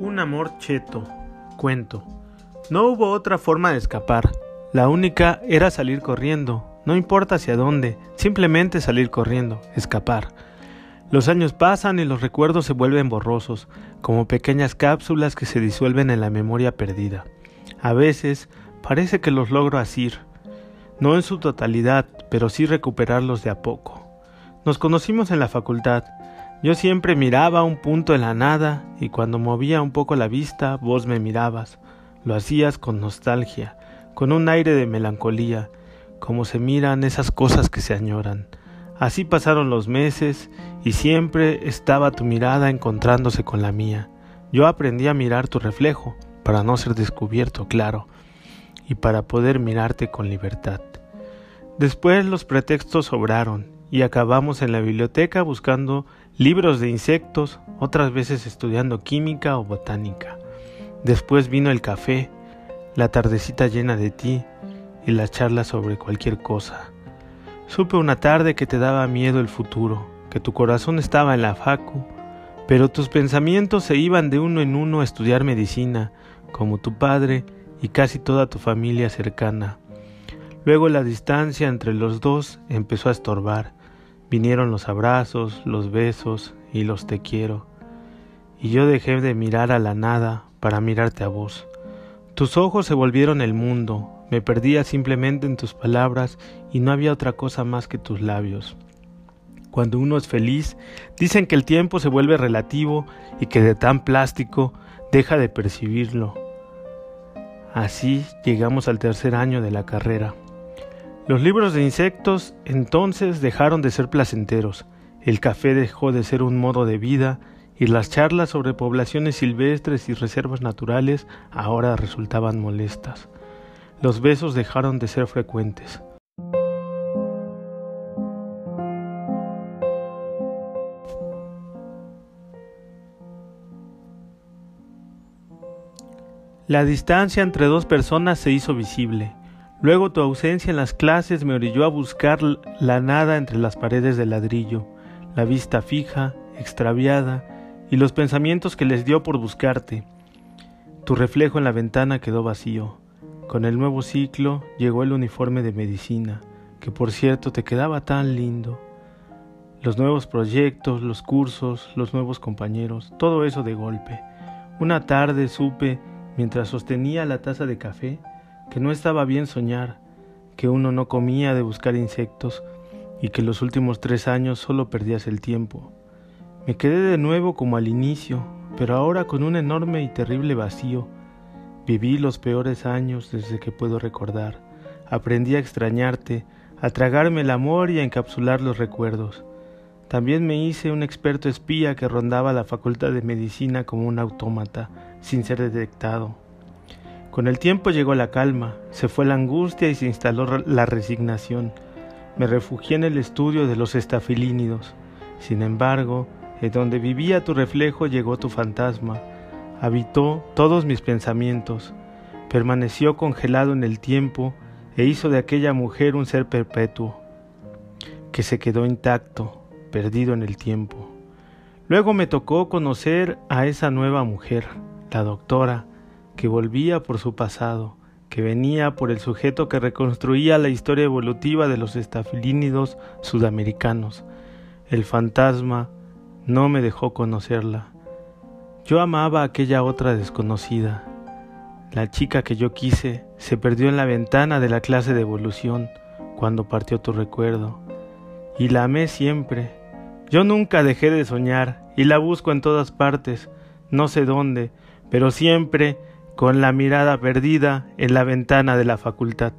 un amor cheto. Cuento. No hubo otra forma de escapar. La única era salir corriendo. No importa hacia dónde, simplemente salir corriendo, escapar. Los años pasan y los recuerdos se vuelven borrosos, como pequeñas cápsulas que se disuelven en la memoria perdida. A veces parece que los logro asir, no en su totalidad, pero sí recuperarlos de a poco. Nos conocimos en la facultad, yo siempre miraba un punto en la nada y cuando movía un poco la vista vos me mirabas. Lo hacías con nostalgia, con un aire de melancolía, como se miran esas cosas que se añoran. Así pasaron los meses y siempre estaba tu mirada encontrándose con la mía. Yo aprendí a mirar tu reflejo, para no ser descubierto, claro, y para poder mirarte con libertad. Después los pretextos sobraron y acabamos en la biblioteca buscando libros de insectos, otras veces estudiando química o botánica. Después vino el café, la tardecita llena de ti y la charla sobre cualquier cosa. Supe una tarde que te daba miedo el futuro, que tu corazón estaba en la facu, pero tus pensamientos se iban de uno en uno a estudiar medicina, como tu padre y casi toda tu familia cercana. Luego la distancia entre los dos empezó a estorbar Vinieron los abrazos, los besos y los te quiero. Y yo dejé de mirar a la nada para mirarte a vos. Tus ojos se volvieron el mundo, me perdía simplemente en tus palabras y no había otra cosa más que tus labios. Cuando uno es feliz, dicen que el tiempo se vuelve relativo y que de tan plástico deja de percibirlo. Así llegamos al tercer año de la carrera. Los libros de insectos entonces dejaron de ser placenteros, el café dejó de ser un modo de vida y las charlas sobre poblaciones silvestres y reservas naturales ahora resultaban molestas. Los besos dejaron de ser frecuentes. La distancia entre dos personas se hizo visible. Luego tu ausencia en las clases me orilló a buscar la nada entre las paredes de ladrillo, la vista fija, extraviada, y los pensamientos que les dio por buscarte. Tu reflejo en la ventana quedó vacío. Con el nuevo ciclo llegó el uniforme de medicina, que por cierto te quedaba tan lindo. Los nuevos proyectos, los cursos, los nuevos compañeros, todo eso de golpe. Una tarde supe, mientras sostenía la taza de café, que no estaba bien soñar, que uno no comía de buscar insectos y que los últimos tres años solo perdías el tiempo. Me quedé de nuevo como al inicio, pero ahora con un enorme y terrible vacío. Viví los peores años desde que puedo recordar. Aprendí a extrañarte, a tragarme el amor y a encapsular los recuerdos. También me hice un experto espía que rondaba la facultad de medicina como un autómata, sin ser detectado. Con el tiempo llegó la calma, se fue la angustia y se instaló la resignación. Me refugié en el estudio de los estafilínidos. Sin embargo, en donde vivía tu reflejo llegó tu fantasma, habitó todos mis pensamientos, permaneció congelado en el tiempo e hizo de aquella mujer un ser perpetuo, que se quedó intacto, perdido en el tiempo. Luego me tocó conocer a esa nueva mujer, la doctora, que volvía por su pasado, que venía por el sujeto que reconstruía la historia evolutiva de los estafilínidos sudamericanos. El fantasma no me dejó conocerla. Yo amaba a aquella otra desconocida. La chica que yo quise se perdió en la ventana de la clase de evolución cuando partió tu recuerdo. Y la amé siempre. Yo nunca dejé de soñar y la busco en todas partes, no sé dónde, pero siempre con la mirada perdida en la ventana de la facultad.